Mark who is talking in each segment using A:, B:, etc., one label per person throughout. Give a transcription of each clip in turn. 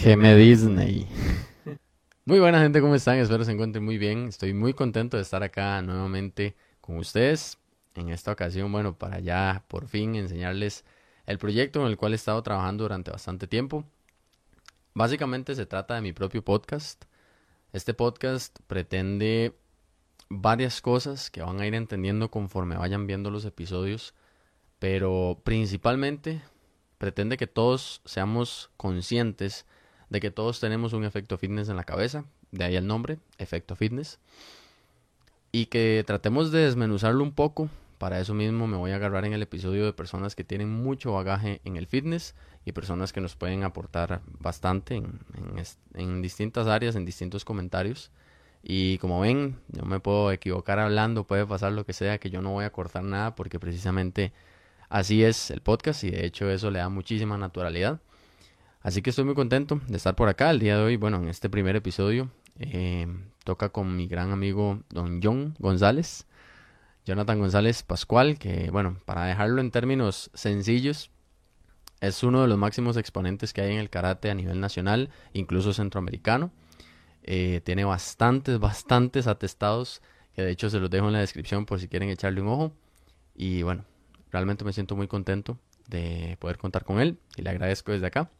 A: Geme Disney. Muy buena gente, ¿cómo están? Espero se encuentren muy bien. Estoy muy contento de estar acá nuevamente con ustedes. En esta ocasión, bueno, para ya por fin enseñarles el proyecto en el cual he estado trabajando durante bastante tiempo. Básicamente se trata de mi propio podcast. Este podcast pretende varias cosas que van a ir entendiendo conforme vayan viendo los episodios, pero principalmente pretende que todos seamos conscientes de que todos tenemos un efecto fitness en la cabeza, de ahí el nombre, efecto fitness, y que tratemos de desmenuzarlo un poco. Para eso mismo me voy a agarrar en el episodio de personas que tienen mucho bagaje en el fitness y personas que nos pueden aportar bastante en, en distintas áreas, en distintos comentarios. Y como ven, yo me puedo equivocar hablando, puede pasar lo que sea, que yo no voy a cortar nada porque precisamente así es el podcast y de hecho eso le da muchísima naturalidad. Así que estoy muy contento de estar por acá el día de hoy. Bueno, en este primer episodio eh, toca con mi gran amigo don John González, Jonathan González Pascual, que bueno, para dejarlo en términos sencillos, es uno de los máximos exponentes que hay en el karate a nivel nacional, incluso centroamericano. Eh, tiene bastantes, bastantes atestados, que de hecho se los dejo en la descripción por si quieren echarle un ojo. Y bueno, realmente me siento muy contento de poder contar con él y le agradezco desde acá.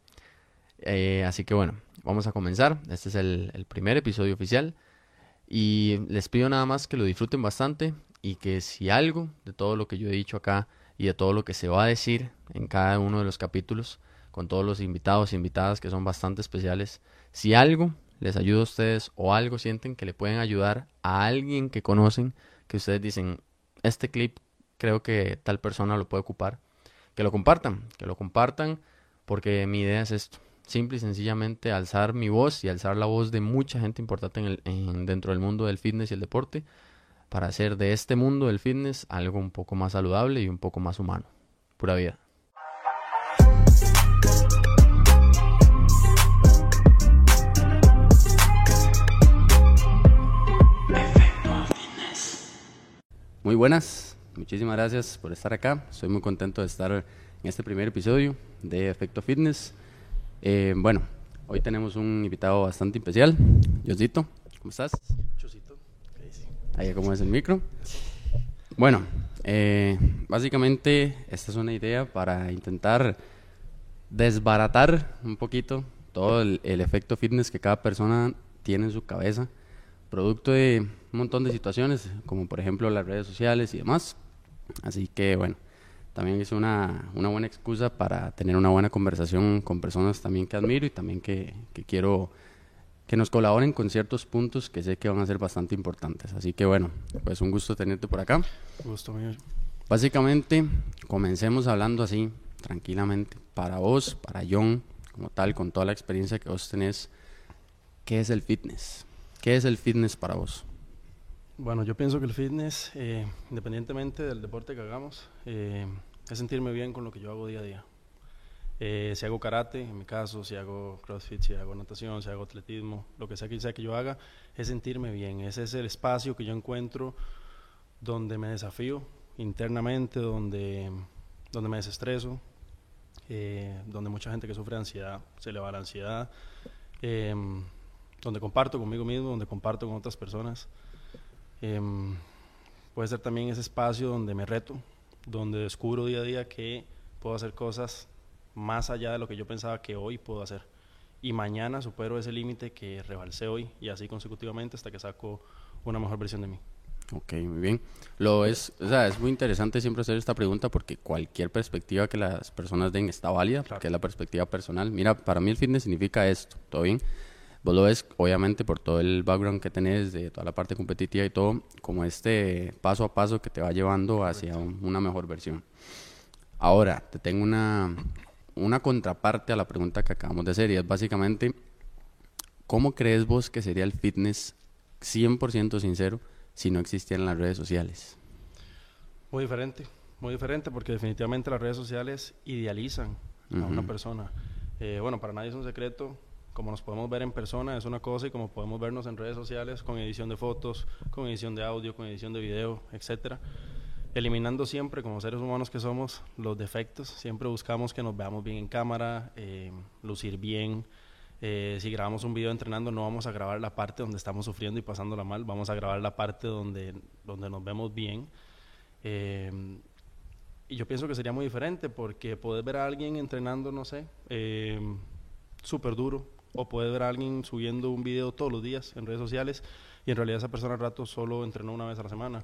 A: Eh, así que bueno, vamos a comenzar. Este es el, primer episodio oficial. Y les pido nada más que lo disfruten bastante y que si algo de todo lo que yo he dicho acá y de todo lo que se va a decir en cada uno de los capítulos, con todos los invitados e invitadas que son bastante especiales, si algo les ayuda a ustedes o algo sienten que le pueden ayudar a alguien que conocen, que ustedes dicen, este clip creo que tal persona lo puede ocupar, que lo compartan, que lo compartan, porque mi idea es esto, simple y sencillamente alzar mi voz y alzar la voz de mucha gente importante en el, dentro del mundo del fitness y el deporte para hacer de este mundo del fitness algo un poco más saludable y un poco más humano. Pura vida. Muy buenas, muchísimas gracias por estar acá. Estoy muy contento de estar en este primer episodio de Efecto Fitness. Eh, bueno, hoy tenemos un invitado bastante especial, Josito. ¿Cómo estás?
B: Chosito.
A: Ahí como es el micro. Bueno, eh, básicamente esta es una idea para intentar desbaratar un poquito todo el, el, efecto fitness que cada persona tiene en su cabeza, producto de un montón de situaciones, como por ejemplo las redes sociales y demás. Así que bueno, también es una, una, buena excusa para tener una buena conversación con personas también que admiro y también que, que, quiero que nos colaboren con ciertos puntos que sé que van a ser bastante importantes. Así que bueno, pues un gusto tenerte por acá.
B: Gusto mío.
A: Básicamente, comencemos hablando así, tranquilamente, para vos, para John, como tal, con toda la experiencia que vos tenés, ¿qué es el fitness? ¿Qué es el fitness para vos?
B: Bueno, yo pienso que el fitness, eh, independientemente del deporte que hagamos, eh, es sentirme bien con lo que yo hago día a día. Eh, si hago karate, en mi caso, si hago crossfit, si hago natación, si hago atletismo, lo que sea que sea que yo haga, es sentirme bien. Ese es el espacio que yo encuentro donde me desafío internamente, donde, donde me desestreso, donde mucha gente que sufre ansiedad se le va la ansiedad, donde comparto conmigo mismo, donde comparto con otras personas. Em, puede ser también ese espacio donde me reto, donde descubro día a día que puedo hacer cosas más allá de lo que yo pensaba que hoy puedo hacer. Y mañana supero ese límite que rebalsé hoy y así consecutivamente hasta que saco una mejor versión de mí.
A: Ok, muy bien. Lo es, o sea, es muy interesante siempre hacer esta pregunta porque cualquier perspectiva que las personas den está válida, porque es la perspectiva personal. Mira, para mí el fitness significa esto, ¿todo bien? Vos lo ves, obviamente, por todo el background que tenés, de toda la parte competitiva y todo, como este paso a paso que te va llevando hacia una mejor versión. Ahora, te tengo una, una contraparte a la pregunta que acabamos de hacer y es básicamente, ¿cómo crees vos que sería el fitness 100% sincero si no existieran las redes sociales?
B: Muy diferente, muy diferente porque definitivamente las redes sociales idealizan a una persona. Eh, bueno, para nadie es un secreto como nos podemos ver en persona es una cosa y como podemos vernos en redes sociales con edición de fotos, con edición de audio, con edición de video, etcétera. Eliminando siempre, como seres humanos que somos, los defectos. Siempre buscamos que nos veamos bien en cámara, eh, lucir bien, Eh, si grabamos un video entrenando, no vamos a grabar la parte donde estamos sufriendo y pasándola mal, vamos a grabar la parte donde, donde nos vemos bien. Eh, y yo pienso que sería muy diferente porque puedes ver a alguien entrenando, no sé, eh, súper duro, o puedes ver a alguien subiendo un video todos los días en redes sociales y en realidad esa persona al rato solo entrenó una vez a la semana.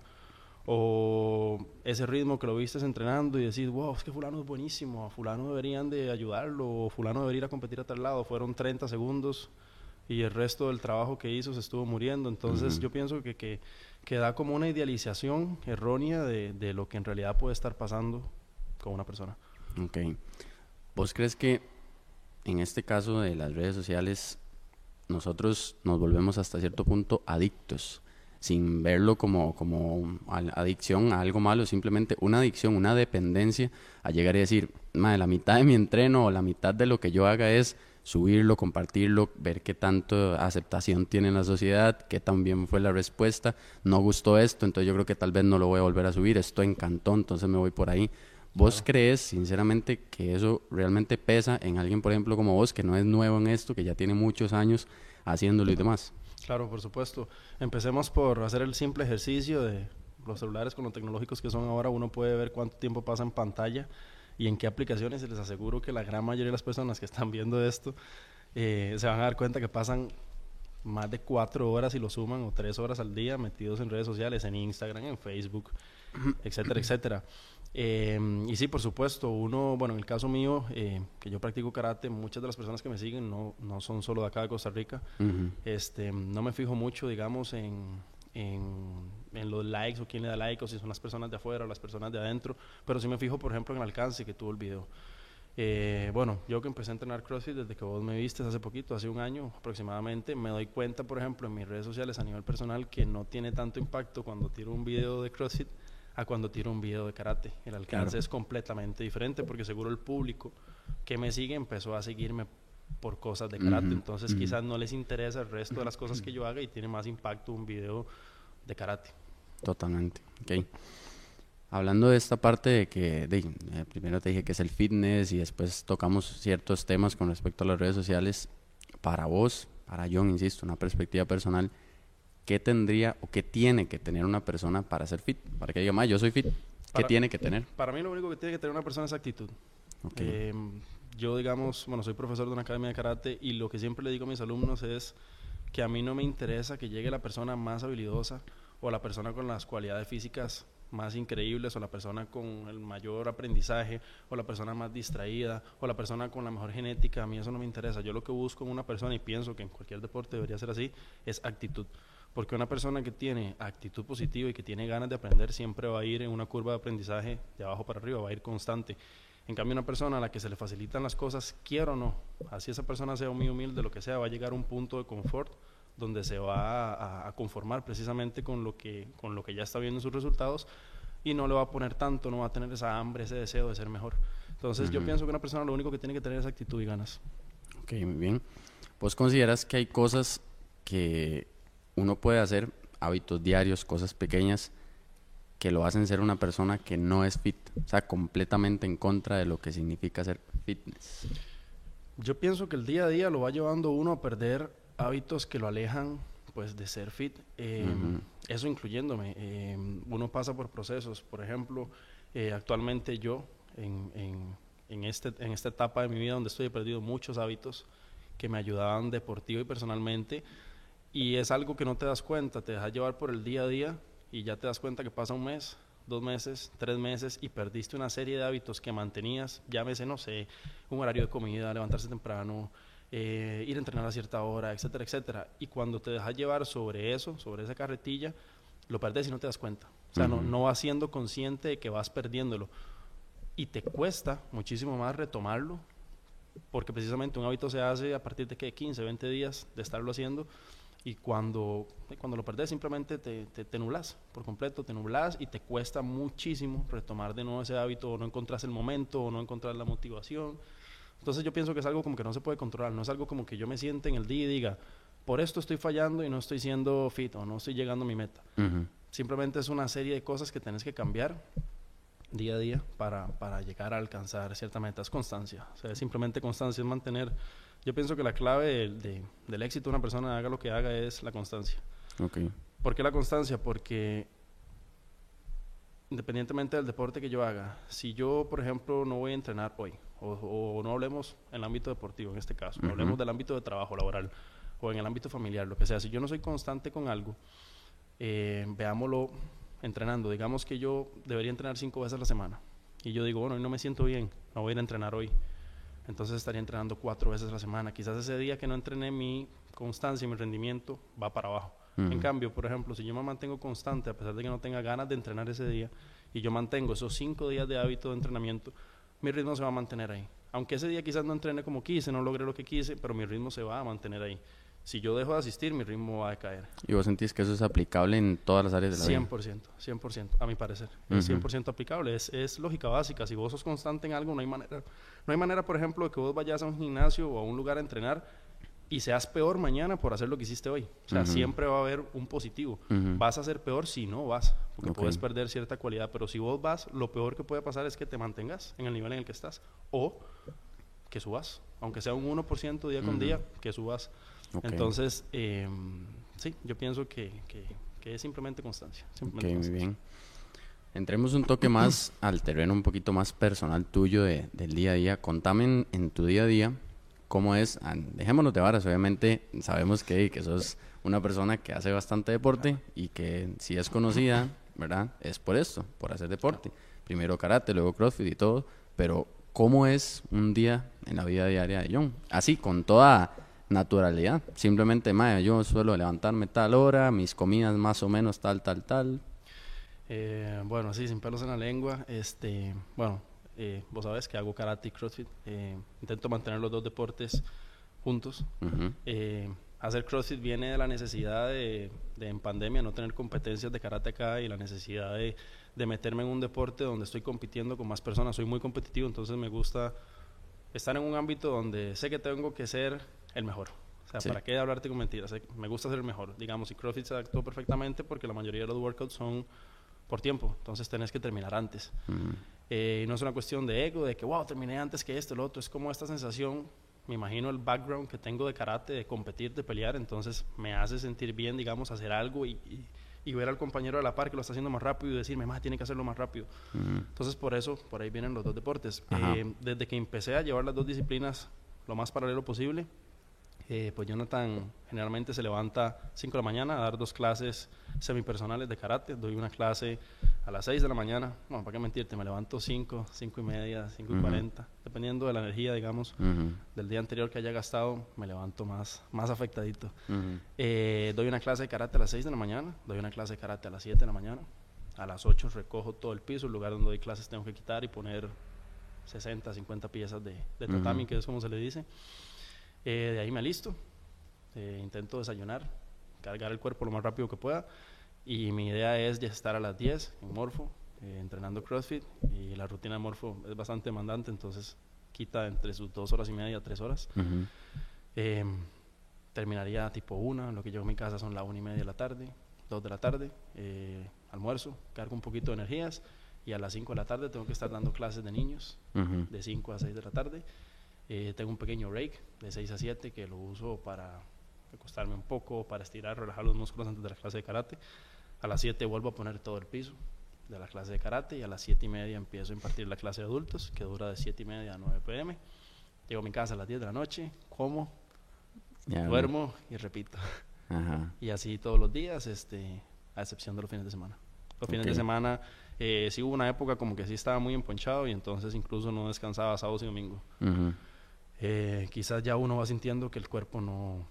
B: O ese ritmo que lo viste entrenando y decís, wow, es que fulano es buenísimo, a fulano deberían de ayudarlo, o fulano debería ir a competir a tal lado. Fueron 30 segundos y el resto del trabajo que hizo se estuvo muriendo. Entonces yo pienso que, que, que, da como una idealización errónea de, de lo que en realidad puede estar pasando con una persona.
A: Ok. ¿Vos crees que en este caso de las redes sociales nosotros nos volvemos hasta cierto punto adictos? sin verlo como, como adicción a algo malo, simplemente una adicción, una dependencia a llegar y decir, la mitad de mi entreno o la mitad de lo que yo haga es subirlo, compartirlo, ver qué tanto aceptación tiene en la sociedad, qué tan bien fue la respuesta, no gustó esto, entonces yo creo que tal vez no lo voy a volver a subir, esto encantó, entonces me voy por ahí. ¿Vos crees, sinceramente, que eso realmente pesa en alguien, por ejemplo, como vos, que no es nuevo en esto, que ya tiene muchos años haciéndolo y demás?
B: Claro, por supuesto. Empecemos por hacer el simple ejercicio de los celulares con los tecnológicos que son ahora. Uno puede ver cuánto tiempo pasa en pantalla y en qué aplicaciones. Y les aseguro que la gran mayoría de las personas que están viendo esto eh, se van a dar cuenta que pasan más de cuatro horas y lo suman o tres horas al día metidos en redes sociales, en Instagram, en Facebook, etcétera, etcétera. Eh, y sí, por supuesto, uno, bueno, en el caso mío, eh, que yo practico karate, muchas de las personas que me siguen no, no son solo de acá de Costa Rica. este, no me fijo mucho, digamos, en, en, en, los likes o quién le da like o si son las personas de afuera o las personas de adentro, pero sí me fijo, por ejemplo, en el alcance que tuvo el video. Eh, bueno, yo que empecé a entrenar CrossFit desde que vos me viste hace poquito, hace un año aproximadamente, me doy cuenta, por ejemplo, en mis redes sociales a nivel personal que no tiene tanto impacto cuando tiro un video de CrossFit a cuando tiro un video de karate. El alcance es completamente diferente porque seguro el público que me sigue empezó a seguirme por cosas de karate. Entonces quizás no les interesa el resto de las cosas que yo haga y tiene más impacto un video de karate.
A: Totalmente. Ok. Hablando de esta parte de que de, eh, primero te dije que es el fitness y después tocamos ciertos temas con respecto a las redes sociales. Para vos, para John, insisto, una perspectiva personal, ¿qué tendría o qué tiene que tener una persona para ser fit? Para que diga, más yo soy fit. ¿Qué tiene que tener?
B: Para mí lo único que tiene que tener una persona es actitud. Em, yo, digamos, bueno, soy profesor de una academia de karate y lo que siempre le digo a mis alumnos es que a mí no me interesa que llegue la persona más habilidosa o la persona con las cualidades físicas más increíbles o la persona con el mayor aprendizaje o la persona más distraída o la persona con la mejor genética, a mí eso no me interesa. Yo lo que busco en una persona y pienso que en cualquier deporte debería ser así es actitud. Porque una persona que tiene actitud positiva y que tiene ganas de aprender siempre va a ir en una curva de aprendizaje de abajo para arriba, va a ir constante. En cambio, una persona a la que se le facilitan las cosas, quiero o no, así esa persona sea muy humilde, lo que sea, va a llegar a un punto de confort donde se va a, conformar precisamente con lo, que, con lo que ya está viendo en sus resultados y no le va a poner tanto, no va a tener esa hambre, ese deseo de ser mejor. Entonces, yo pienso que una persona lo único que tiene que tener es actitud y ganas.
A: Ok, muy bien. ¿Vos consideras que hay cosas que uno puede hacer hábitos diarios, cosas pequeñas que lo hacen ser una persona que no es fit, o sea, completamente en contra de lo que significa ser fitness.
B: Yo pienso que el día a día lo va llevando uno a perder hábitos que lo alejan pues de ser fit, em, eso incluyéndome. Em, uno pasa por procesos, por ejemplo, eh, actualmente yo en, en, en, este, en esta etapa de mi vida donde estoy he perdido muchos hábitos que me ayudaban deportivo y personalmente y es algo que no te das cuenta, te dejas llevar por el día a día y ya te das cuenta que pasa un mes, dos meses, tres meses y perdiste una serie de hábitos que mantenías, llámese, no sé, un horario de comida, levantarse temprano, eh, ir a entrenar a cierta hora, etcétera, etcétera. Y cuando te dejas llevar sobre eso, sobre esa carretilla, lo perdes y no te das cuenta. O sea, no, no vas siendo consciente de que vas perdiéndolo. Y te cuesta muchísimo más retomarlo, porque precisamente un hábito se hace a partir de que 15, 20 días de estarlo haciendo y cuando, cuando lo perdés simplemente te, te, nublas por completo, te nublas y te cuesta muchísimo retomar de nuevo ese hábito o no encontrás el momento o no encontrás la motivación. Entonces yo pienso que es algo como que no se puede controlar, no es algo como que yo me siente en el día y diga, por esto estoy fallando y no estoy siendo fit o no estoy llegando a mi meta. Simplemente es una serie de cosas que tienes que cambiar día a día para, para llegar a alcanzar cierta meta. Es constancia, o sea, simplemente constancia, es mantener Yo pienso que la clave del éxito de una persona, haga lo que haga, es la constancia.
A: Okay.
B: ¿Por qué la constancia? Porque independientemente del deporte que yo haga, si yo, por ejemplo, no voy a entrenar hoy, o, no hablemos en el ámbito deportivo en este caso, hablemos del ámbito de trabajo laboral o en el ámbito familiar, lo que sea, si yo no soy constante con algo, eh, veámoslo entrenando. Digamos que yo debería entrenar cinco veces a la semana y yo digo, bueno, hoy no me siento bien, no voy a ir a entrenar hoy. Entonces estaría entrenando cuatro veces a la semana. Quizás ese día que no entrené mi constancia y mi rendimiento va para abajo. En cambio, por ejemplo, si yo me mantengo constante, a pesar de que no tenga ganas de entrenar ese día, y yo mantengo esos cinco días de hábito de entrenamiento, mi ritmo se va a mantener ahí. Aunque ese día quizás no entrene como quise, no logre lo que quise, pero mi ritmo se va a mantener ahí. Si yo dejo de asistir, mi ritmo va a caer.
A: ¿Y vos sentís que eso es aplicable en todas las áreas de la
B: vida? 100%, 100%, a mi parecer. Es 100% aplicable, es, es, lógica básica. Si vos sos constante en algo, no hay manera. No hay manera, por ejemplo, de que vos vayas a un gimnasio o a un lugar a entrenar y seas peor mañana por hacer lo que hiciste hoy. O sea, siempre va a haber un positivo. Vas a ser peor si no vas, porque puedes perder cierta cualidad, pero si vos vas, lo peor que puede pasar es que te mantengas en el nivel en el que estás o que subas, aunque sea un 1% día con día, que subas. Entonces, em, sí, yo pienso que, que, es simplemente constancia. Simplemente
A: muy bien. Entremos un toque más al terreno un poquito más personal tuyo de, del día a día. Contame en tu día a día cómo es, ah, dejémonos de varas, obviamente sabemos que, que sos una persona que hace bastante deporte y que si es conocida, ¿verdad? Es por esto, por hacer deporte. Primero karate, luego crossfit y todo, pero ¿cómo es un día en la vida diaria de John? Así, con toda naturalidad. Simplemente, Maya, yo suelo levantarme tal hora, mis comidas más o menos tal, tal, tal.
B: Eh, bueno, sí, sin pelos en la lengua. Este, bueno, eh, vos sabes que hago karate y crossfit. Eh, intento mantener los dos deportes juntos. Eh, hacer crossfit viene de la necesidad de, en pandemia no tener competencias de karate acá y la necesidad de, meterme en un deporte donde estoy compitiendo con más personas. Soy muy competitivo, entonces me gusta estar en un ámbito donde sé que tengo que ser el mejor. O sea, ¿para qué hablarte con mentiras? Me gusta ser el mejor. Digamos, y CrossFit se adaptó perfectamente porque la mayoría de los workouts son por tiempo, entonces tenés que terminar antes. Eh, no es una cuestión de ego, de que, wow, terminé antes que esto, lo otro, es como esta sensación, me imagino el background que tengo de karate, de competir, de pelear, entonces me hace sentir bien, digamos, hacer algo y, y, ver al compañero de la par que lo está haciendo más rápido y decirme, más tiene que hacerlo más rápido. Entonces, por eso, por ahí vienen los dos deportes. Eh, desde que empecé a llevar las dos disciplinas lo más paralelo posible, eh, pues Jonathan generalmente se levanta 5 de la mañana a dar dos clases semipersonales de karate. Doy una clase a las 6 de la mañana. Bueno, para qué mentirte, me levanto 5, 5 y media, 5 y 40. Dependiendo de la energía, digamos, del día anterior que haya gastado, me levanto más, más afectadito. Eh, doy una clase de karate a las 6 de la mañana. Doy una clase de karate a las 7 de la mañana. A las 8 recojo todo el piso. El lugar donde doy clases tengo que quitar y poner 60, 50 piezas de, de tatami, que es como se le dice. Eh, de ahí me alisto, eh, intento desayunar, cargar el cuerpo lo más rápido que pueda y mi idea es ya estar a las 10 en Morfo, eh, entrenando CrossFit y la rutina de Morfo es bastante demandante, entonces quita entre sus dos horas y media, tres horas. Em, terminaría tipo una, lo que llego a mi casa son las una y media de la tarde, dos de la tarde, almuerzo, cargo un poquito de energías y a las 5 de la tarde tengo que estar dando clases de niños, de 5 a 6 de la tarde. Eh, tengo un pequeño rake de 6 a 7 que lo uso para acostarme un poco, para estirar, relajar los músculos antes de la clase de karate. A las 7 vuelvo a poner todo el piso de la clase de karate y a las 7 y media empiezo a impartir la clase de adultos que dura de 7 y media a 9 pm. Llego a mi casa a las 10 de la noche, como, duermo y repito. Y así todos los días, este, a excepción de los fines de semana. Los fines de semana eh, sí hubo una época como que sí estaba muy emponchado y entonces incluso no descansaba sábados y domingo eh, quizás ya uno va sintiendo que el cuerpo no,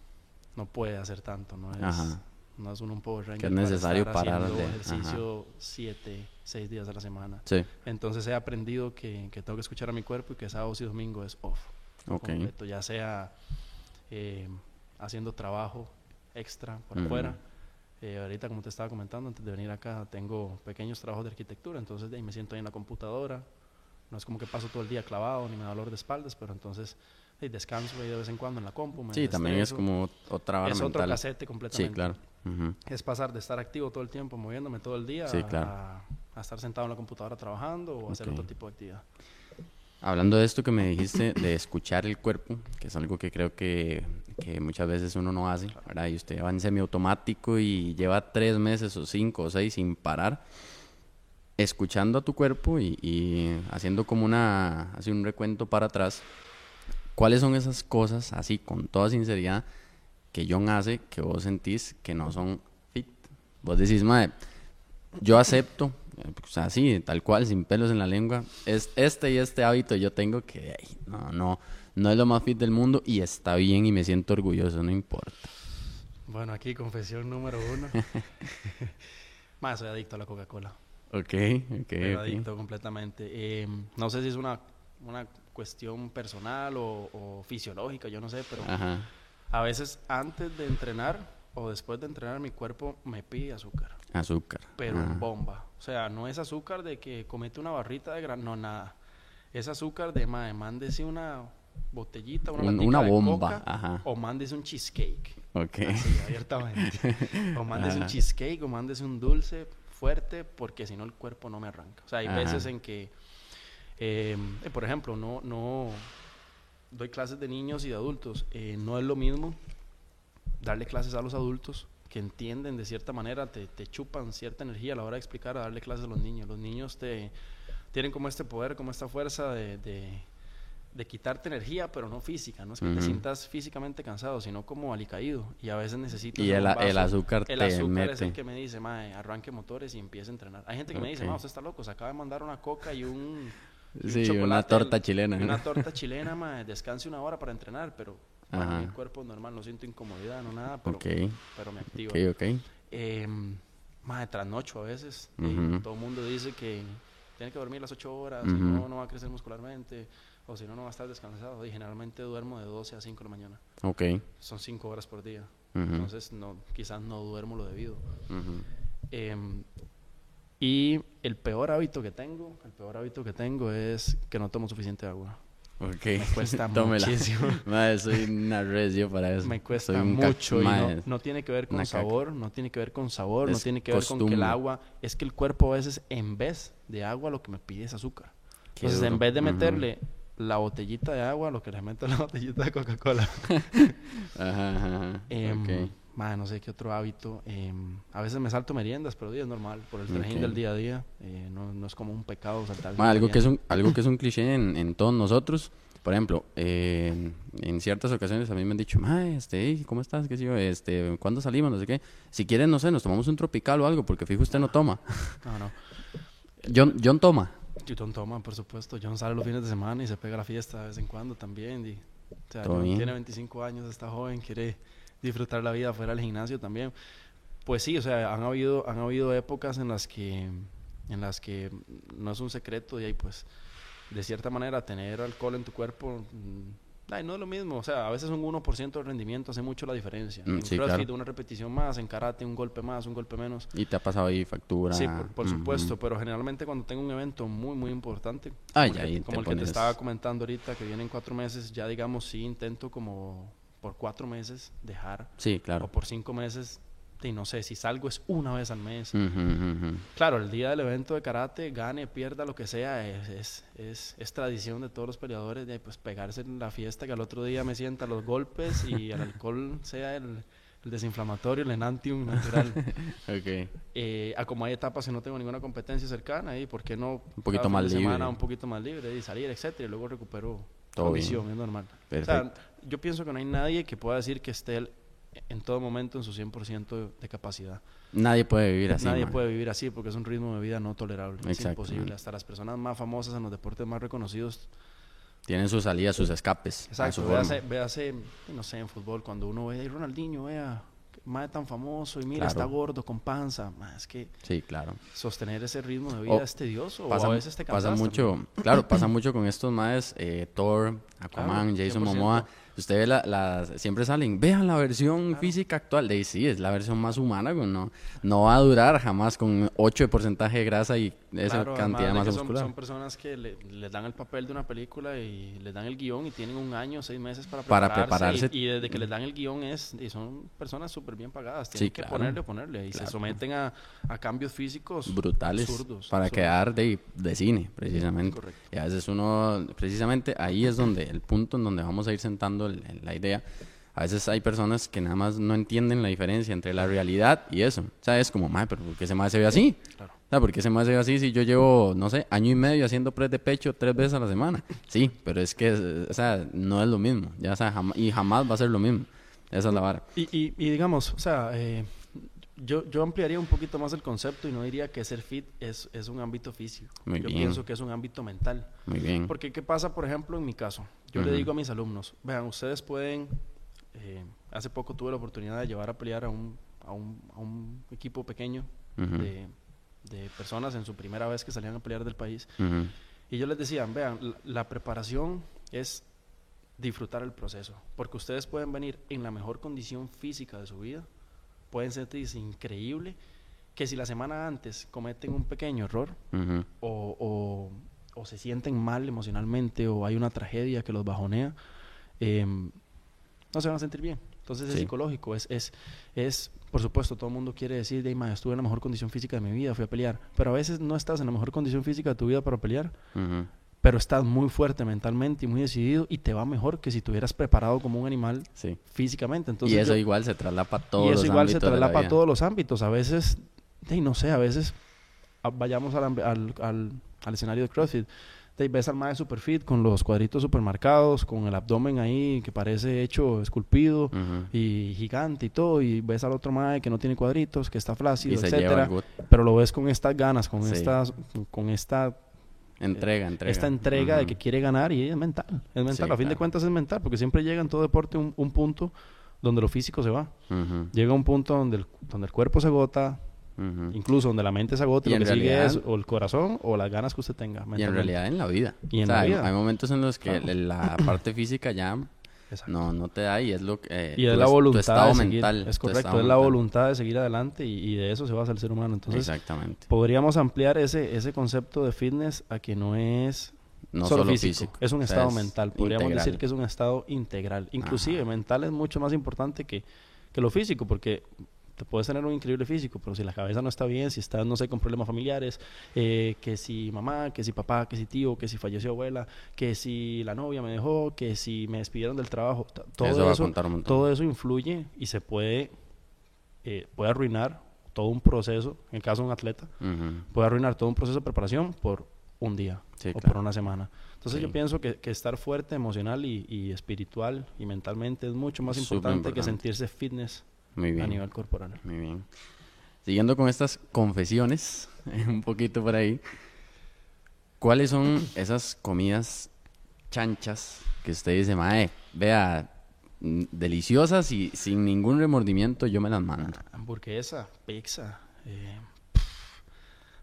B: no puede hacer tanto, no es, no es uno un power
A: Que es necesario parar
B: de ejercicio siete, seis días a la semana. Sí. Entonces he aprendido que, que, tengo que escuchar a mi cuerpo y que sábados y domingo es off. Okay. ya sea eh, haciendo trabajo extra por afuera. Eh, ahorita, como te estaba comentando, antes de venir acá, tengo pequeños trabajos de arquitectura, entonces de ahí me siento ahí en la computadora, no es como que paso todo el día clavado ni me da dolor de espaldas, pero entonces descanso ahí de vez en cuando en la compu.
A: sí, también es como otra
B: vara Es otro casete completamente. Sí, claro. Es pasar de estar activo todo el tiempo, moviéndome todo el día, a, estar sentado en la computadora trabajando o hacer otro tipo de actividad.
A: Hablando de esto que me dijiste, de escuchar el cuerpo, que es algo que creo que, que muchas veces uno no hace, ¿verdad? Y usted va en semiautomático y lleva tres meses o cinco o seis sin parar, escuchando a tu cuerpo y, y haciendo como una, así un recuento para atrás, ¿cuáles son esas cosas, así con toda sinceridad, que John hace que vos sentís que no son fit? Vos decís, madre, yo acepto o sea, así, tal cual, sin pelos en la lengua. Es, este y este hábito yo tengo que, no, no, no es lo más fit del mundo y está bien y me siento orgulloso, no importa.
B: Bueno, aquí confesión número uno. Más soy adicto a la Coca-Cola.
A: Ok, ok.
B: Soy adicto completamente. Eh, no sé si es una, una cuestión personal o, o, fisiológica, yo no sé, pero
A: Ajá.
B: a veces antes de entrenar o después de entrenar mi cuerpo me pide azúcar.
A: Azúcar.
B: Pero en bomba. O sea, no es azúcar de que comete una barrita de gran, no nada. Es azúcar de, madre, mándese una botellita, una,
A: Un, una
B: de
A: bomba.
B: coca,
A: Ajá.
B: o mándese un cheesecake.
A: Ok.
B: Así, abiertamente. o mándese un
A: Ajá.
B: cheesecake o mándese un dulce fuerte porque si no el cuerpo no me arranca. O sea, hay
A: Ajá.
B: veces en que, eh, eh, por ejemplo, no, no doy clases de niños y de adultos. eh, no es lo mismo darle clases a los adultos que entienden de cierta manera, te, te chupan cierta energía a la hora de explicar, a darle clases a los niños. Los niños te tienen como este poder, como esta fuerza de, de, de quitarte energía, pero no física. No es que te
A: Ujú.
B: sientas físicamente cansado, sino como alicaído. Y a veces necesitas
A: Y el, azúcar
B: El
A: te
B: azúcar
A: mete.
B: es el que me dice, mae, arranque motores y empiece a entrenar. Hay gente que me dice,
A: Ok.
B: ma, usted está loco, se acaba de mandar una coca y un, y un
A: Sí, una torta chilena.
B: una torta chilena, mae, descanse una hora para entrenar, pero mí el cuerpo es normal, no siento incomodidad, no nada, pero,
A: Ok,
B: pero me activa.
A: ok, ok.
B: Eh, mae, trasnocho a veces. todo el mundo dice que tiene que dormir las 8 horas, no, no va a crecer muscularmente, o si no, no va a estar descansado. Y generalmente duermo de 12 a 5 de la mañana.
A: Ok.
B: Son 5 horas por día. Entonces, no, quizás no duermo lo debido. Em, y el peor hábito que tengo, el peor hábito que tengo es que no tomo suficiente agua.
A: Ok.
B: Me cuesta muchísimo.
A: Madre, soy una recio para eso.
B: Me cuesta mucho y no, no tiene que ver con sabor, no tiene que ver con sabor, no tiene que ver con que el agua, es que el cuerpo a veces en vez de agua lo que me pide es azúcar.
A: Qué
B: Entonces, en vez de meterle la botellita de agua, lo que le meto es la botellita de Coca-Cola.
A: Ajá, ajá, ajá.
B: Em,
A: Ok.
B: madre, no sé qué otro hábito. em, a veces me salto meriendas, pero es normal, por el trajín del día a día. eh, no, no es como un pecado saltar.
A: Ma, algo, que es un, algo que es un cliché en, en todos nosotros. Por ejemplo, eh, en ciertas ocasiones a mí me han dicho, ma, este, ¿cómo estás? ¿Qué sé yo? Este, ¿Cuándo salimos? No sé qué. Si quieren, no sé, nos tomamos un tropical o algo, porque fijo usted no toma.
B: No, no.
A: John, John toma.
B: John toma, por supuesto. John sale los fines de semana y se pega a la fiesta de vez en cuando también. Y, o sea, John
A: bien.
B: tiene 25 años, está joven, quiere disfrutar la vida fuera del gimnasio también. Pues sí, o sea, han habido, han habido épocas en las que, en las que no es un secreto y ahí pues, de cierta manera, tener alcohol en tu cuerpo, mm, ay, no es lo mismo. O sea, a veces un 1% de rendimiento hace mucho la diferencia.
A: Mm,
B: en
A: sí,
B: CrossFit
A: claro.
B: una repetición más, en karate un golpe más, un golpe menos.
A: Y te ha pasado ahí factura.
B: Sí, por, supuesto, pero generalmente cuando tengo un evento muy, muy importante,
A: Ay,
B: como, el, que,
A: te
B: como el que te
A: pones-
B: estaba comentando ahorita, que vienen cuatro meses, ya digamos, sí intento como por cuatro meses dejar,
A: Sí, claro.
B: o por cinco meses, y no sé, si salgo es una vez al mes. Claro, el día del evento de karate, gane, pierda, lo que sea, es, es, es, es tradición de todos los peleadores de pues pegarse en la fiesta, que al otro día me sienta los golpes y el alcohol sea el, el desinflamatorio, el enantium natural.
A: Ok.
B: Eh, a como hay etapas que no tengo ninguna competencia cercana, y por qué no
A: Un poquito más
B: de semana
A: libre.
B: un poquito más libre y salir, etcétera, y luego recupero
A: Todo bien.
B: es normal.
A: Perfecto.
B: O sea, yo pienso que no hay nadie que pueda decir que esté en todo momento en su 100% de capacidad.
A: Nadie puede vivir así.
B: nadie
A: ma.
B: puede vivir así porque es un ritmo de vida no tolerable, es imposible.
A: man.
B: Hasta las personas más famosas en los deportes más reconocidos
A: Tienen sus salidas, sus escapes.
B: Exacto,
A: su
B: véase, véase, no sé, en fútbol, cuando uno ve Ronaldinho, vea, más tan famoso y mira,
A: Claro.
B: está gordo, con panza, ma, es que
A: Sí, claro.
B: sostener ese ritmo de vida
A: O
B: es tedioso,
A: Pasa,
B: o a veces te
A: pasa
B: cansas
A: mucho, claro, pasa mucho con estos maes, eh, Thor, Aquaman,
B: Claro,
A: Jason
B: 100%.
A: Momoa, usted ve la, la- siempre salen, vean la versión física actual. De sí, es la versión más humana, no, no va a durar jamás con 8 de porcentaje de grasa y esa
B: Claro,
A: cantidad de masa
B: que son,
A: muscular.
B: son personas que le, les dan el papel de una película y les dan el guion y tienen un año, seis meses para
A: Para
B: prepararse.
A: prepararse.
B: Y, y desde que les dan el guion es, y son personas súper bien pagadas.
A: Sí,
B: Tienen que
A: claro.
B: ponerle, ponerle. Y se
A: Claro.
B: someten a, a cambios físicos
A: brutales
B: absurdos,
A: para
B: absurdos.
A: quedar de, de cine, precisamente.
B: Correcto.
A: Y a veces uno, precisamente ahí es donde, el punto en donde vamos a ir sentando el- la idea. A veces hay personas que nada más no entienden la diferencia entre la realidad y eso. O sea, es como, madre, pero ¿por qué se ve así?
B: Claro.
A: O sea, ¿por qué se me hace así si yo llevo, no sé, año y medio haciendo press de pecho tres veces a la semana? Sí, pero es que, o sea, no es lo mismo. Ya, o sea, jam- y jamás va a ser lo mismo. Esa es la vara.
B: Y, y, y digamos, o sea, eh, yo, yo ampliaría un poquito más el concepto y no diría que ser fit es, es un ámbito físico.
A: Muy
B: yo
A: bien.
B: pienso que es un ámbito mental.
A: Muy bien.
B: Porque, ¿qué pasa, por ejemplo, en mi caso? Yo le digo a mis alumnos, vean, ustedes pueden, eh, hace poco tuve la oportunidad de llevar a pelear a un, a un, a un equipo pequeño de, de personas en su primera vez que salían a pelear del país. Y yo les decía, vean, la, la preparación es disfrutar el proceso, porque ustedes pueden venir en la mejor condición física de su vida, pueden sentirse increíble, que si la semana antes cometen un pequeño error o- o se sienten mal emocionalmente o hay una tragedia que los bajonea, em, no se van a sentir bien. Entonces es psicológico, es, es, es, por supuesto, todo el mundo quiere decir, de "Ma, estuve en la mejor condición física de mi vida, fui a pelear, pero a veces no estás en la mejor condición física de tu vida para pelear, pero estás muy fuerte mentalmente y muy decidido y te va mejor que si te hubieras preparado como un animal
A: Sí.
B: físicamente. Entonces
A: y eso
B: yo-
A: igual se traslapa a todos
B: y eso
A: los
B: igual se
A: ámbitos
B: traslapa a todos los ámbitos. A veces, de, no sé, a veces a- vayamos al, al, al- al escenario de CrossFit. De, ves al mae super fit con los cuadritos super marcados, con el abdomen ahí que parece hecho esculpido
A: Ujú.
B: y gigante y todo. Y ves al otro mae que no tiene cuadritos, que está flácido,
A: Y
B: etcétera. Pero lo ves con estas ganas, con
A: Sí.
B: estas, con esta
A: Entrega, entrega.
B: esta entrega de que quiere ganar y es mental. Es mental.
A: Sí,
B: a fin de cuentas es mental, porque siempre llega en todo deporte un, un punto donde lo físico se va.
A: Ujú.
B: Llega un punto donde el, donde el cuerpo se agota,
A: Ujú.
B: incluso donde la mente se
A: y
B: lo que sigue
A: realidad-
B: es o el corazón o las ganas que usted tenga.
A: Y en realidad en la vida.
B: Y en
A: O sea,
B: la vida.
A: Hay, momentos en los que
B: Claro.
A: la parte física ya
B: Exacto.
A: no, no te da y es lo que... eh,
B: Y es la
A: es- tu
B: voluntad
A: estado
B: de seguir.
A: mental.
B: es correcto, es la
A: mental.
B: voluntad de seguir adelante y, y de eso se basa el ser humano. Entonces,
A: Exactamente.
B: podríamos ampliar ese, ese concepto de fitness a que no es
A: No
B: solo,
A: solo,
B: físico, es un
A: O sea,
B: estado
A: es
B: mental. Podríamos
A: integral.
B: decir que es un estado integral. Inclusive
A: Ajá.
B: mental es mucho más importante que, que lo físico, porque te puedes tener un increíble físico, pero si la cabeza no está bien, si estás, no sé, con problemas familiares, eh, que si mamá, que si papá, que si tío, que si falleció abuela, que si la novia me dejó, que si me despidieron del trabajo, todo
A: Eso
B: eso,
A: va a contar un montón.
B: todo eso influye y se puede, eh, puede arruinar todo un proceso, en el caso de un atleta, puede arruinar todo un proceso de preparación por un día
A: Sí,
B: o por una semana. Entonces
A: Sí.
B: yo pienso que, que estar fuerte emocional y, y espiritual y mentalmente es mucho más importante, que sentirse fitness
A: Muy bien.
B: a nivel corporal.
A: Muy bien. Siguiendo con estas confesiones, un poquito por ahí, ¿cuáles son esas comidas chanchas que usted dice, mae, vea, mm, deliciosas y sin ningún remordimiento yo me las mando?
B: Hamburguesa, pizza, eh,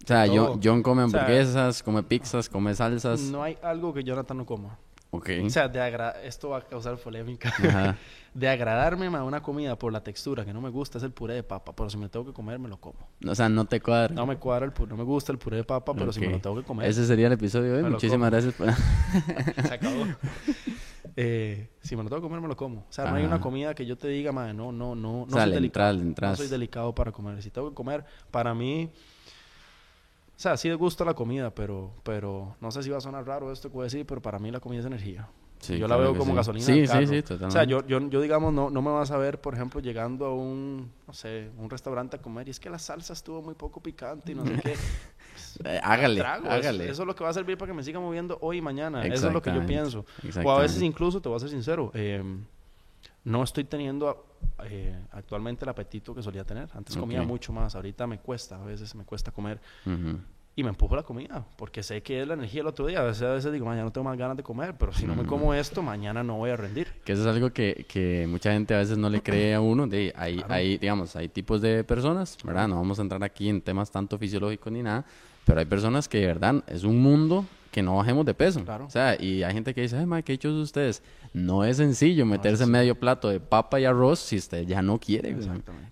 A: O sea, yo, John come
B: O sea,
A: hamburguesas, come pizzas, come salsas.
B: no hay algo que Jonathan no coma.
A: Ok.
B: O sea, de agra- esto va a causar polémica.
A: Ajá.
B: De agradarme ma, una comida por la textura que no me gusta es el puré de papa, pero si me tengo que comer me lo como.
A: O sea, no te cuadra.
B: No me cuadra el puré, no me gusta el puré de papa, pero si me lo tengo que comer,
A: Ese sería el episodio de hoy. Muchísimas gracias. por-
B: se acabó. Eh, si me lo tengo que comer, me lo como. O sea, no hay una comida que yo te diga, madre, no, no, no, no
A: O sea,
B: soy delicado.
A: entras.
B: No soy delicado para comer. Si tengo que comer, para mí, o sea, sí de gusto la comida, pero, pero no sé si va a sonar raro esto que voy a decir, pero para mí la comida es energía.
A: Sí,
B: yo la
A: claro
B: veo como
A: sí.
B: gasolina
A: Sí, sí, sí,
B: O sea, yo, yo, yo digamos, no, no me vas a ver, por ejemplo, llegando a un, no sé, un restaurante a comer y es que la salsa estuvo muy poco picante y no sé qué.
A: Eh, hágale,
B: Trago,
A: hágale.
B: Eso es lo que va a servir para que me siga moviendo hoy y mañana. Eso es lo que yo pienso. O a veces incluso, te voy a ser sincero, eh, no estoy teniendo eh, actualmente el apetito que solía tener. Antes comía
A: Ok.
B: mucho más, ahorita me cuesta, a veces me cuesta comer
A: Ujú.
B: y me empujo la comida, porque sé que es la energía el otro día. A veces, a veces digo, mañana no tengo más ganas de comer, pero si no me como esto, mañana no voy a rendir.
A: Que eso es algo que, que mucha gente a veces no le cree a uno. De, hay,
B: Claro.
A: hay, digamos, hay tipos de personas, ¿verdad? No vamos a entrar aquí en temas tanto fisiológicos ni nada, pero hay personas que de verdad es un mundo que no bajemos de peso.
B: Claro.
A: O sea, y hay gente que dice, ay, ma, qué hechos ustedes. No es sencillo meterse medio plato de papa y arroz si usted ya no quiere.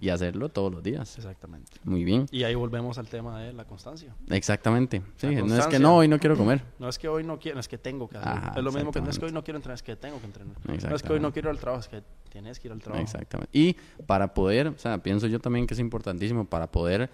A: Y hacerlo todos los días.
B: Exactamente.
A: Muy bien.
B: Y ahí volvemos al tema de la constancia.
A: Exactamente. Sí,
B: La
A: no es que no, hoy no quiero comer.
B: No es que hoy no quiero, no es que tengo que hacer.
A: Ajá,
B: es lo mismo que no es que hoy no quiero entrenar, es que tengo que entrenar. No es que hoy no quiero ir al trabajo, es que tienes que ir al trabajo.
A: Exactamente. Y para poder, o sea, pienso yo también que es importantísimo para poder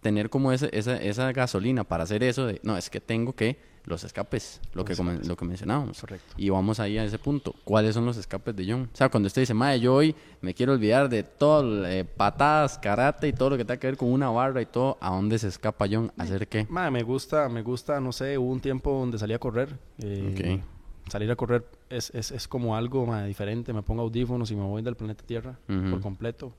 A: tener como ese, esa, esa gasolina para hacer eso de, no, es que tengo que los escapes, lo,
B: Los
A: que,
B: escapes.
A: lo que mencionábamos.
B: Correcto.
A: Y vamos ahí a ese punto. ¿Cuáles son los escapes de John? O sea, cuando usted dice, madre, yo hoy me quiero olvidar de todo, eh, patadas, karate y todo lo que tenga que ver con una barra y todo, ¿a dónde se escapa John? ¿A ¿Hacer qué?
B: Madre, me gusta, me gusta, no sé, hubo un tiempo donde salí a correr. eh, Salir a correr es, es, es como algo madre, diferente. Me pongo audífonos y me voy del planeta Tierra por completo.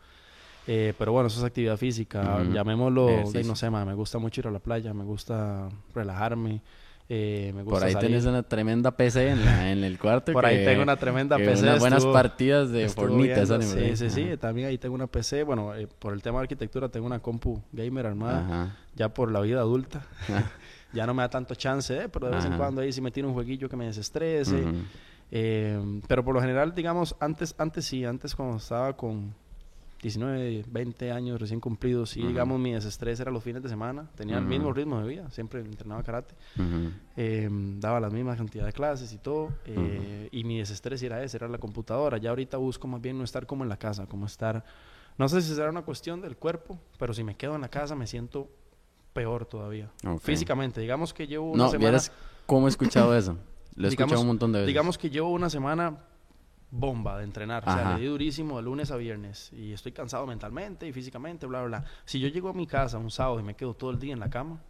B: Eh, pero bueno, eso es actividad física. Llamémoslo, de, no sé, madre, me gusta mucho ir a la playa, me gusta relajarme. Eh, me gusta
A: Por ahí
B: salir.
A: tenés una tremenda PC en, la- en el cuarto.
B: Por ahí
A: que-
B: tengo una tremenda
A: que
B: PC.
A: Unas buenas
B: estuvo-
A: partidas de Fornite. esa
B: Sí, sí, sí. También ahí tengo una PC. Bueno, eh, por el tema de arquitectura tengo una compu gamer armada.
A: Ajá.
B: Ya por la vida adulta. ya no me da tanto chance, eh, pero de vez en cuando ahí sí me tiro un jueguillo que me desestrese. Eh, pero por lo general, digamos, antes, antes sí, antes cuando estaba con 19, 20 años recién cumplidos,
A: Ujú.
B: digamos, mi desestrés era los fines de semana. Tenía el mismo ritmo de vida, siempre entrenaba karate. Eh, daba las mismas cantidad de clases y todo. eh, Y mi desestrés era ese, era la computadora. Ya ahorita busco más bien no estar como en la casa, como estar... No sé si será una cuestión del cuerpo, pero si me quedo en la casa me siento peor todavía. Físicamente, digamos que llevo una
A: No,
B: semana...
A: vieras cómo he escuchado eso. Lo he
B: Digamos-
A: escuchado un montón de veces.
B: Digamos que llevo una semana bomba de entrenar. O sea, le di durísimo de lunes a viernes. Y estoy cansado mentalmente y físicamente, bla, bla, bla. Si yo llego a mi casa un sábado y me quedo todo el día en la cama,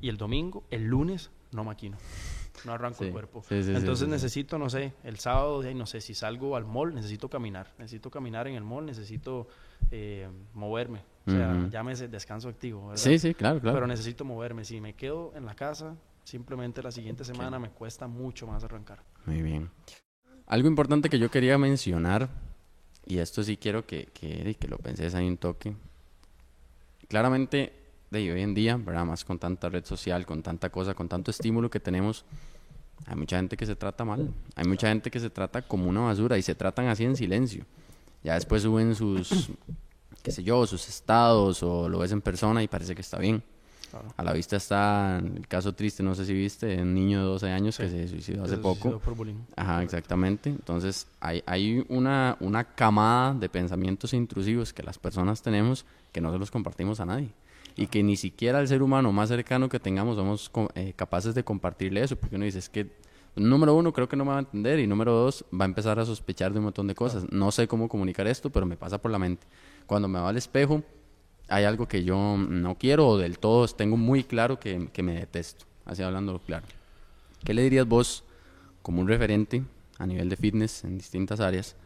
B: y el domingo, el lunes, no maquino. No arranco el cuerpo.
A: sí, sí, sí,
B: Entonces necesito, no sé, el sábado, no sé, si salgo al mall, necesito caminar. Necesito caminar en el mall, necesito eh, moverme. O sea,
A: Ujú.
B: llámese descanso activo, ¿verdad?
A: Sí, sí, claro, claro.
B: Pero necesito moverme. Si me quedo en la casa, simplemente la siguiente semana me cuesta mucho más arrancar.
A: Muy bien. Algo importante que yo quería mencionar, y esto sí quiero que, que, lo penses ahí un toque. Claramente, de hoy en día, ¿verdad? Más con tanta red social, con tanta cosa, con tanto estímulo que tenemos, hay mucha gente que se trata mal. Hay mucha gente que se trata como una basura y se tratan así en silencio. Ya después suben sus, qué sé yo, sus estados o lo ves en persona y parece que está bien.
B: Claro.
A: A la vista está el caso triste, no sé si viste, un niño de 12 años que
B: Sí.
A: se suicidó
B: Que
A: hace
B: se
A: poco.
B: suicidó por bullying.
A: Ajá, exactamente. Entonces, hay, hay una, una camada de pensamientos intrusivos que las personas tenemos que no se los compartimos a nadie. Y que ni siquiera al ser humano más cercano que tengamos somos eh, capaces de compartirle eso. Porque uno dice, es que, número uno, creo que no me va a entender. Y número dos, va a empezar a sospechar de un montón de cosas. No sé cómo comunicar esto, pero me pasa por la mente. Cuando me va al espejo, hay algo que yo no quiero o del todo tengo muy claro que, que me detesto. Así hablándolo claro. ¿Qué le dirías vos como un referente a nivel de fitness en distintas áreas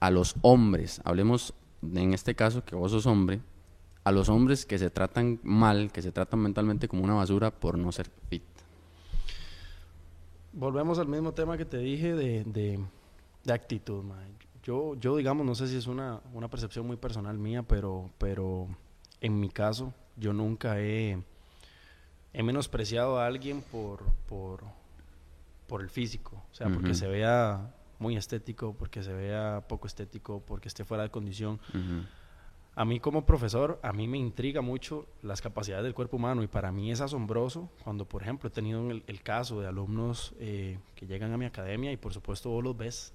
A: a los hombres? Hablemos en este caso que vos sos hombre, a los hombres que se tratan mal, que se tratan mentalmente como una basura por no ser fit.
B: Volvemos al mismo tema que te dije de, de, de actitud, mae. Yo, yo, digamos, no sé si es una, una percepción muy personal mía, pero, pero en mi caso, yo nunca he, he menospreciado a alguien por, por, por el físico. O sea, porque se vea muy estético, porque se vea poco estético, porque esté fuera de condición. A mí como profesor, a mí me intriga mucho las capacidades del cuerpo humano y para mí es asombroso cuando, por ejemplo, he tenido el, el caso de alumnos eh, que llegan a mi academia y por supuesto vos los ves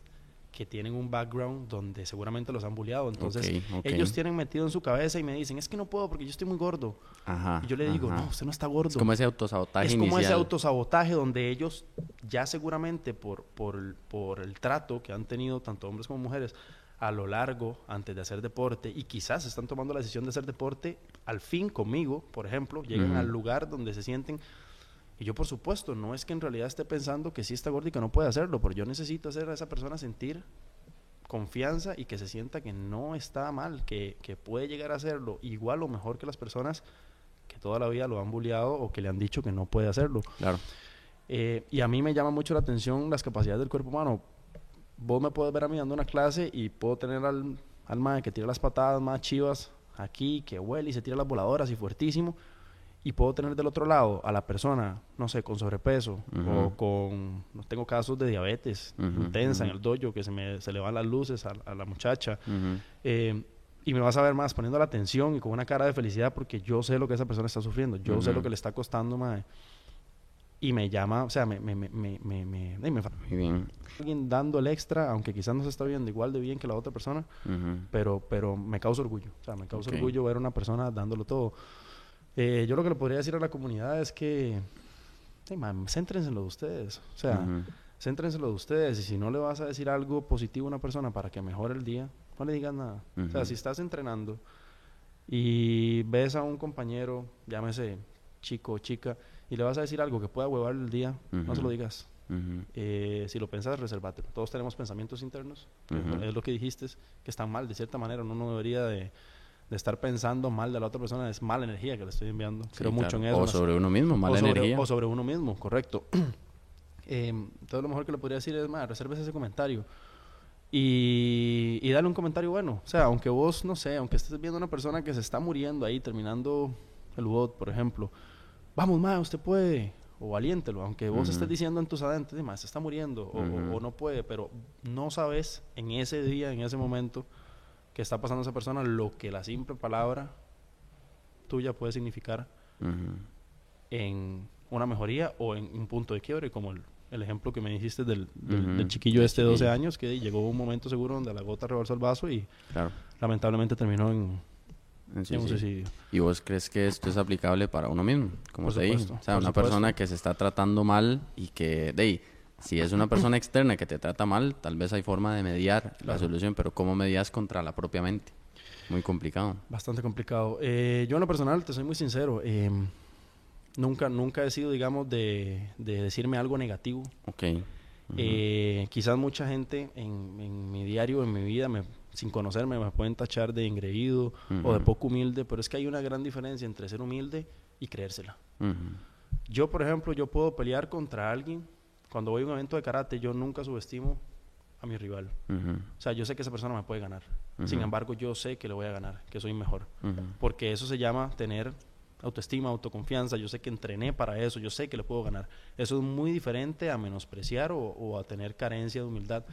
B: que tienen un background donde seguramente los han bulleado. Entonces, ellos tienen metido en su cabeza y me dicen, es que no puedo porque yo estoy muy gordo.
A: Ajá,
B: Y yo le digo, no, usted no está gordo.
A: Es como ese autosabotaje
B: Es como ese autosabotaje donde ellos ya seguramente por, por, el- por el trato que han tenido tanto hombres como mujeres a lo largo antes de hacer deporte y quizás están tomando la decisión de hacer deporte al fin conmigo, por ejemplo, llegan al lugar donde se sienten y yo por supuesto no es que en realidad esté pensando que sí está gordo y que no puede hacerlo, pero yo necesito hacer a esa persona sentir confianza y que se sienta que no está mal, que, que puede llegar a hacerlo igual o mejor que las personas que toda la vida lo han bulleado o que le han dicho que no puede hacerlo.
A: Claro.
B: Eh, y a mí me llama mucho la atención las capacidades del cuerpo humano. Vos me puedes ver a mí dando una clase y puedo tener al, al que tira las patadas más chivas aquí, que huele y se tira las voladoras y fuertísimo. Y puedo tener del otro lado a la persona, no sé, con sobrepeso o con, no tengo casos de diabetes intensa en el dojo, que se, me, se le van las luces a, la muchacha, eh, y me vas a ver más poniendo la atención y con una cara de felicidad porque yo sé lo que esa persona está sufriendo, yo sé lo que le está costando, madre. Y me llama, o sea, me, me, me, me, me, me, me bien. Alguien dando el extra, aunque quizás no se está viendo igual de bien que la otra persona, pero, pero me causa orgullo. O sea, me causa orgullo ver a una persona dándolo todo. Eh, yo lo que le podría decir a la comunidad es que, hey, man, céntrense en lo de ustedes. O sea, céntrense en lo de ustedes. Y si no le vas a decir algo positivo a una persona para que mejore el día, no le digas nada. O sea, si estás entrenando y ves a un compañero, llámese chico o chica, y le vas a decir algo que pueda huevar el día, no se lo digas. Eh, si lo pensas, resérvatelo. Todos tenemos pensamientos internos, es lo que dijiste, que están mal. De cierta manera, uno no debería de, estar pensando mal de la otra persona, es mala energía que le estoy enviando. Creo mucho en eso.
A: O sobre uno mismo, mala energía.
B: O sobre uno mismo, correcto. eh, entonces, lo mejor que le podría decir es, reserves ese comentario. Y, y dale un comentario bueno. O sea, aunque vos, no sé, aunque estés viendo a una persona que se está muriendo ahí, terminando el bot, por ejemplo, vamos, ma, usted puede, o valiéntelo, aunque vos estés diciendo en tus adentros, ma, se está muriendo, o, no puede, pero no sabes en ese día, en ese momento, que está pasando esa persona, lo que la simple palabra tuya puede significar en una mejoría o en un punto de quiebre, como el, ejemplo que me dijiste del, chiquillo este de 12 años, que llegó un momento seguro donde la gota rebalsó el vaso y lamentablemente terminó en
A: ¿Y vos crees que esto es aplicable para uno mismo? Como se dice. O sea, una persona que se está tratando mal y que, de si es una persona externa que te trata mal, tal vez hay forma de mediar la solución, pero ¿cómo medias contra la propia mente? Muy complicado.
B: Bastante complicado. Eh, yo en lo personal, te soy muy sincero, em, nunca, nunca he sido, digamos, de, decirme algo negativo.
A: Ok.
B: Eh, quizás mucha gente en, en mi diario, en mi vida, me sin conocerme, me pueden tachar de engreído o de poco humilde, pero es que hay una gran diferencia entre ser humilde y creérsela. Yo, por ejemplo, yo puedo pelear contra alguien. Cuando voy a un evento de karate, yo nunca subestimo a mi rival. O sea, yo sé que esa persona me puede ganar. Sin embargo, yo sé que le voy a ganar, que soy mejor. Porque eso se llama tener autoestima, autoconfianza. Yo sé que entrené para eso, yo sé que le puedo ganar. Eso es muy diferente a menospreciar o, o a tener carencia de humildad.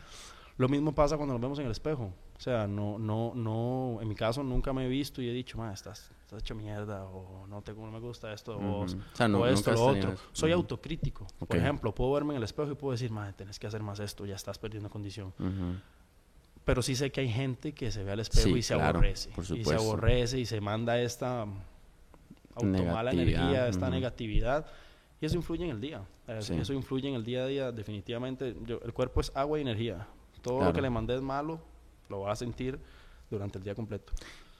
B: Lo mismo pasa cuando nos vemos en el espejo. O sea, no, no, no, en mi caso nunca me he visto y he dicho, ma, estás, estás hecho mierda, o no, te, no me gusta esto, o, esto, lo otro. Soy autocrítico. Por ejemplo, puedo verme en el espejo y puedo decir, ma, tenés que hacer más esto, ya estás perdiendo condición. Pero sí sé que hay gente que se ve al espejo y se aborrece. Y se aborrece y se manda esta automala energía, esta negatividad. Y eso influye en el día. Eso influye en el día a día, definitivamente. el cuerpo es agua y energía. Todo lo que le mandé es malo, lo va a sentir durante el día completo.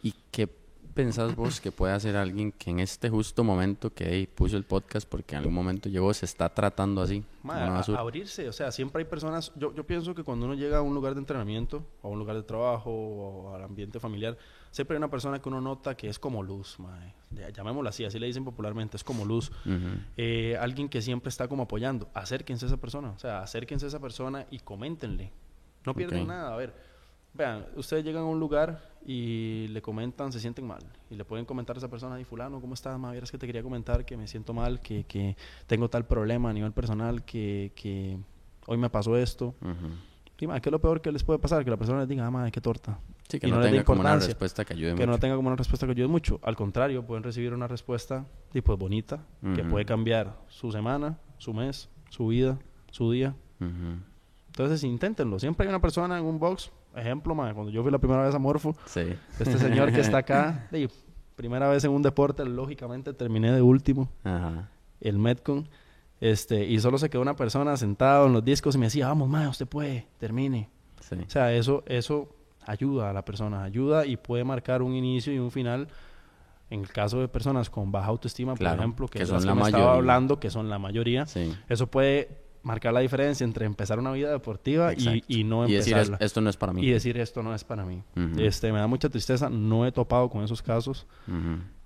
A: ¿Y qué pensás vos que puede hacer alguien que en este justo momento que puso el podcast porque en algún momento llegó, se está tratando así?
B: a, abrirse, o sea, siempre hay personas, yo, yo pienso que cuando uno llega a un lugar de entrenamiento, o a un lugar de trabajo, o al ambiente familiar, siempre hay una persona que uno nota que es como luz, llamémosla así, así le dicen popularmente, es como luz. Eh, alguien que siempre está como apoyando, acérquense a esa persona, o sea, acérquense a esa persona y coméntenle, no pierden nada. A ver, vean, ustedes llegan a un lugar y le comentan, se sienten mal. Y le pueden comentar a esa persona, y fulano, ¿cómo estás? Ma, es que te quería comentar que me siento mal, que, que tengo tal problema a nivel personal, que, que hoy me pasó esto. Y, ma, ¿qué es lo peor que les puede pasar? Que la persona les diga, ah, ma, qué torta.
A: Sí, que no, tenga como una respuesta que ayude
B: mucho. Que no tenga como una respuesta que ayude mucho. Al contrario, pueden recibir una respuesta, tipo, bonita, que puede cambiar su semana, su mes, su vida, su día. Entonces, inténtenlo. Siempre hay una persona en un box. Ejemplo, cuando yo fui la primera vez a Morfo, este señor que está acá, primera vez en un deporte, lógicamente terminé de último. El Metcon. Este, y solo se quedó una persona sentado en los discos y me decía, vamos, ma, usted puede, termine. O sea, eso, eso ayuda a la persona, ayuda y puede marcar un inicio y un final. En el caso de personas con baja autoestima, por ejemplo, que, son la mayoría. estaba hablando, que son la mayoría, eso puede marcar la diferencia entre empezar una vida deportiva y, y, no y
A: decir esto no es para mí.
B: Y decir esto no es para mí este me da mucha tristeza no he topado con esos casos.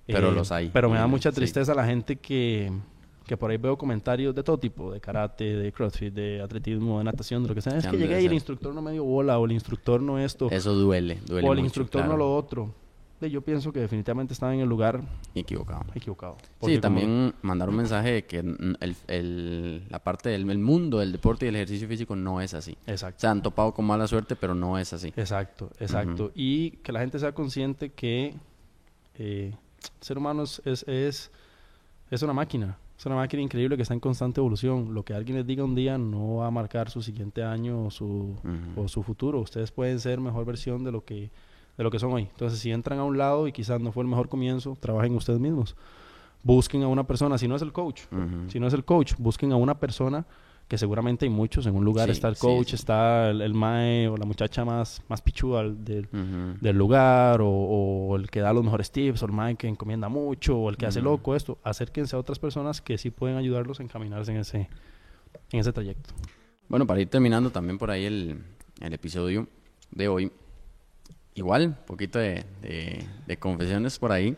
A: Pero eh, los hay.
B: pero me da mucha tristeza la gente que que por ahí veo comentarios de todo tipo de karate de crossfit de atletismo de natación de lo que sea. Es que llegué y el instructor no me dio bola o el instructor no esto
A: eso duele duele
B: o el instructor no lo otro yo pienso que definitivamente estaba en el lugar
A: Equivocado.
B: equivocado.
A: Sí,
B: Porque como-
A: también mandar un mensaje de que el, el- la parte del el mundo del deporte y el ejercicio físico no es así.
B: Exacto.
A: Se han topado con mala suerte, pero no es así.
B: Exacto, exacto. Y que la gente sea consciente que eh, el ser humano es, es, es, una máquina. Es una máquina increíble que está en constante evolución. Lo que alguien les diga un día no va a marcar su siguiente año o su, o su futuro. Ustedes pueden ser mejor versión de lo que de lo que son hoy. Entonces, si entran a un lado y quizás no fue el mejor comienzo, trabajen ustedes mismos. Busquen a una persona, si no es el coach, si no es el coach, busquen a una persona que seguramente hay muchos. En un lugar
A: Sí,
B: está el coach,
A: sí.
B: está el, el mae o la muchacha más, más pichuda del, del lugar, o, o el que da los mejores tips, o el mae que encomienda mucho, o el que hace loco, esto. Acérquense a otras personas que sí pueden ayudarlos a encaminarse en ese, en ese trayecto.
A: Bueno, para ir terminando también por ahí el, el episodio de hoy, igual, un poquito de, de- de confesiones por ahí,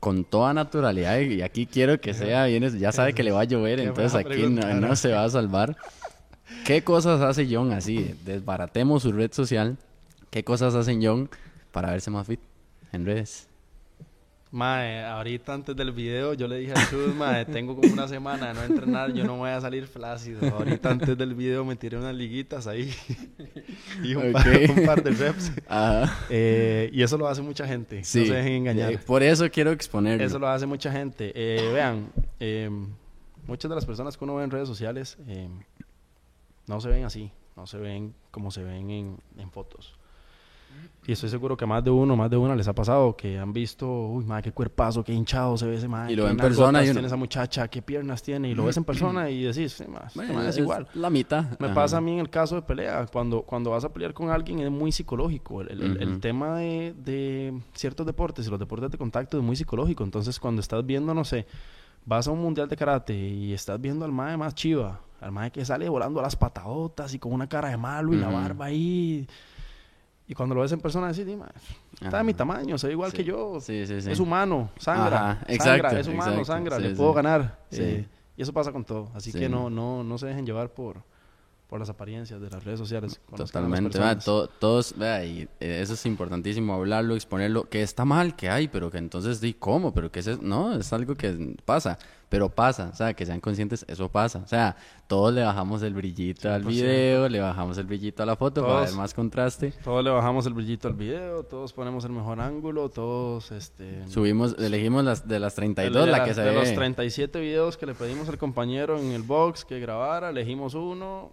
A: con toda naturalidad, y aquí quiero que sea bien, ya sabe que le va a llover, entonces aquí no ¿no? se va a salvar. ¿Qué cosas hace John así? Desbaratemos su red social. ¿Qué cosas hace John para verse más fit en redes?
B: Mae, ahorita antes del video yo le dije a Chus, mae, tengo como una semana de no entrenar, yo no voy a salir flácido. Ahorita antes del video me tiré unas liguitas ahí y un, par,
A: Ok.
B: un par de reps.
A: Ajá.
B: Eh, y eso lo hace mucha gente,
A: Sí.
B: no se dejen engañar.
A: Eh, Por eso quiero exponerlo.
B: Eso lo hace mucha gente. Eh, vean, eh, muchas de las personas que uno ve en redes sociales eh, no se ven así, no se ven como se ven en, en fotos. Y estoy seguro que más de uno, más de una les ha pasado que han visto, uy, madre, qué cuerpazo, qué hinchado se ve ese man.
A: Y lo ve en persona y uno-
B: tiene esa muchacha, qué piernas tiene. Y lo ves en persona y decís, sí, ma, este
A: Bueno,
B: es
A: es
B: igual.
A: La mitad.
B: Me
A: Ajá.
B: pasa a mí en el caso de pelea. Cuando, cuando vas a pelear con alguien es muy psicológico. El, el- el
A: Ujú.
B: tema de, de ciertos deportes y los deportes de contacto es muy psicológico. Entonces, cuando estás viendo, no sé, vas a un mundial de karate y estás viendo al mae más chiva, al mae que sale volando a las patadotas y con una cara de malo y la barba ahí. Y cuando lo ves en persona, decís, "Di, mae, está
A: Ajá.
B: de mi tamaño, se ve igual
A: Sí.
B: que yo.
A: Sí, sí, sí.
B: Es humano, sangra.
A: Ajá,
B: sangra,
A: exacto,
B: es humano,
A: exacto,
B: sangra, le puedo ganar.
A: Sí.
B: Eh, y eso pasa con todo. Así
A: Sí.
B: que no, no, no se dejen llevar por, por las apariencias de las redes sociales. Las
A: Totalmente,
B: personas.
A: to- todos, vea, y eh, eso es importantísimo, hablarlo, exponerlo, que está mal, que hay, pero que entonces, di, ¿cómo? Pero que es, no, es algo que pasa, pero pasa, o sea, que sean conscientes, eso pasa, o sea, todos le bajamos el brillito al
B: 100%.
A: video, le bajamos el brillito a la foto para ver más contraste,
B: Todos le bajamos el brillito al video, todos ponemos el mejor ángulo, todos este
A: subimos, elegimos las de las
B: de,
A: 32,
B: de
A: la
B: las-
A: que se
B: de
A: ve,
B: los 37 videos que le pedimos al compañero en el box que grabara, elegimos uno.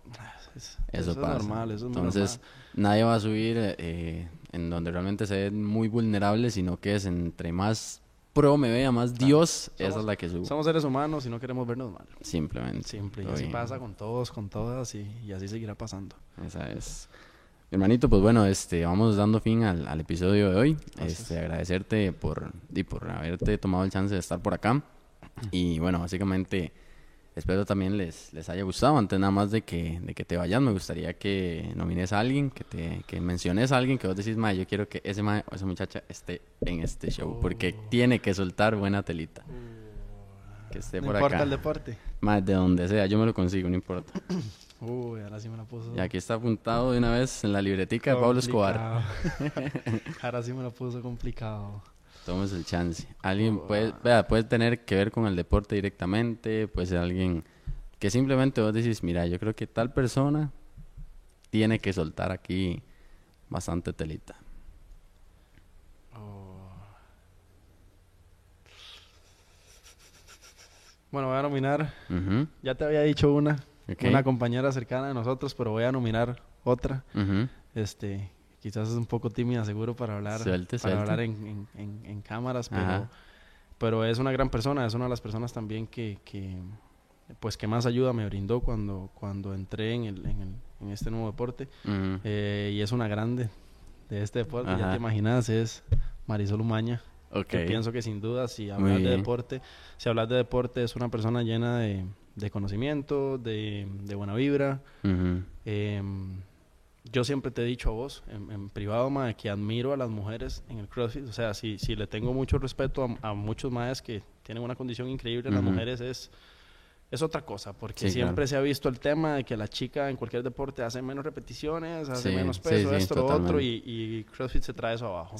B: Es-
A: eso,
B: es
A: pasa,
B: normal, eso es
A: entonces, nadie va a subir eh, en donde realmente se ven muy vulnerables, sino que es entre más pro me vea, más Dios, esa es la que subo,
B: Somos seres humanos y no queremos vernos mal.
A: simplemente.
B: Simple. Y así
A: bien.
B: pasa con todos, con todas y, y así seguirá pasando.
A: Esa es. Hermanito, pues bueno, este, vamos dando fin al, al episodio de hoy.
B: Gracias.
A: Este, agradecerte por, y por haberte tomado el chance de estar por acá. Y bueno, básicamente espero también les, les haya gustado. Antes nada más de que, de que te vayas, me gustaría que nomines a alguien, que te que menciones a alguien, que vos decís, ma, yo quiero que ese ma o esa muchacha esté en este show, porque tiene que soltar buena telita. Que esté
B: no
A: por
B: importa
A: acá.
B: el deporte.
A: Más de donde sea, yo me lo consigo, no importa.
B: Uy, ahora sí me la puso.
A: Y aquí está apuntado de una vez en la libretica de Pablo Escobar.
B: Ahora sí me la puso complicado.
A: Tomes el chance. Alguien puede, vea, puede tener que ver con el deporte directamente, puede ser alguien que simplemente vos decís, mira, yo creo que tal persona tiene que soltar aquí bastante telita.
B: Bueno, voy a nominar. Ya te había dicho una, una compañera cercana de nosotros, pero voy a nominar otra. Este, quizás es un poco tímida, seguro, para hablar,
A: Suelte,
B: para
A: suelte.
B: hablar en, en- en- en cámaras, pero, pero es una gran persona, es una de las personas también que, que, pues, que más ayuda me brindó cuando, cuando entré en, el, en, el- en este nuevo deporte. Eh, y es una grande de este deporte, ya te imaginas, es Marisol Umaña.
A: Ok.
B: que pienso que sin duda, si hablas de deporte, si hablas de deporte, es una persona llena de, de conocimiento, de, de buena vibra. Em, yo siempre te he dicho a vos, en, en privado, mae, que admiro a las mujeres en el CrossFit. O sea, si, si le tengo mucho respeto a, a muchos maes que tienen una condición increíble, las
A: Ujú.
B: mujeres es, es otra cosa, porque
A: Sí,
B: siempre
A: claro.
B: se ha visto el tema de que la chica en cualquier deporte hace menos repeticiones, hace
A: Sí,
B: menos peso,
A: sí,
B: esto, lo otro, y, y CrossFit se trae eso abajo.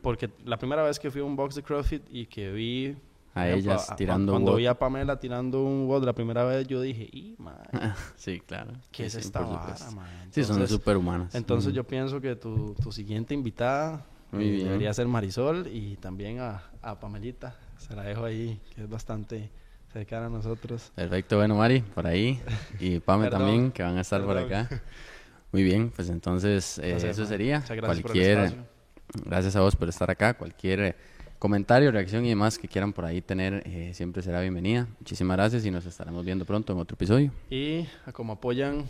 B: Porque la primera vez que fui a un box de CrossFit y que vi...
A: a
B: por
A: ellas tirando
B: Cuando vi a Pamela tirando un WOD la primera vez, yo dije, ¡y!
A: Sí, claro.
B: ¿Qué es
A: sí,
B: esta
A: por
B: vara?
A: Sí, son
B: Entonces-
A: súper humanas.
B: Entonces
A: Ujú.
B: yo pienso que tu, tu siguiente invitada
A: Muy
B: eh,
A: bien.
B: debería ser Marisol y también a, a Pamelita. Se la dejo ahí, que es bastante cercana a nosotros.
A: Perfecto, bueno, Mari, por ahí. Y Pame también, que van a estar por
B: perdón.
A: acá. Muy bien, pues entonces eh, eso sería.
B: Muchas gracias
A: Cualquier,
B: por el
A: gracias a vos por estar acá. Cualquier eh, comentario, reacción y demás que quieran por ahí tener, eh, siempre será bienvenida. Muchísimas gracias y nos estaremos viendo pronto en otro episodio.
B: Y como apoyan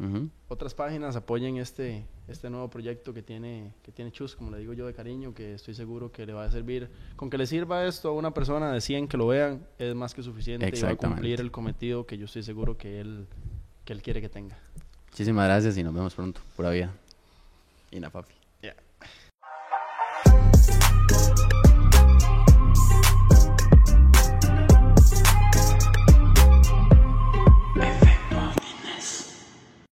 A: Ujú.
B: otras páginas, apoyen este, este nuevo proyecto que tiene, que tiene Chus, como le digo yo de cariño, que estoy seguro que le va a servir. Con que le sirva esto a una persona de 100 que lo vean, es más que suficiente y va a cumplir el cometido que yo estoy seguro que él, que él quiere que tenga.
A: Muchísimas gracias y nos vemos pronto. Pura vida. Y la papi.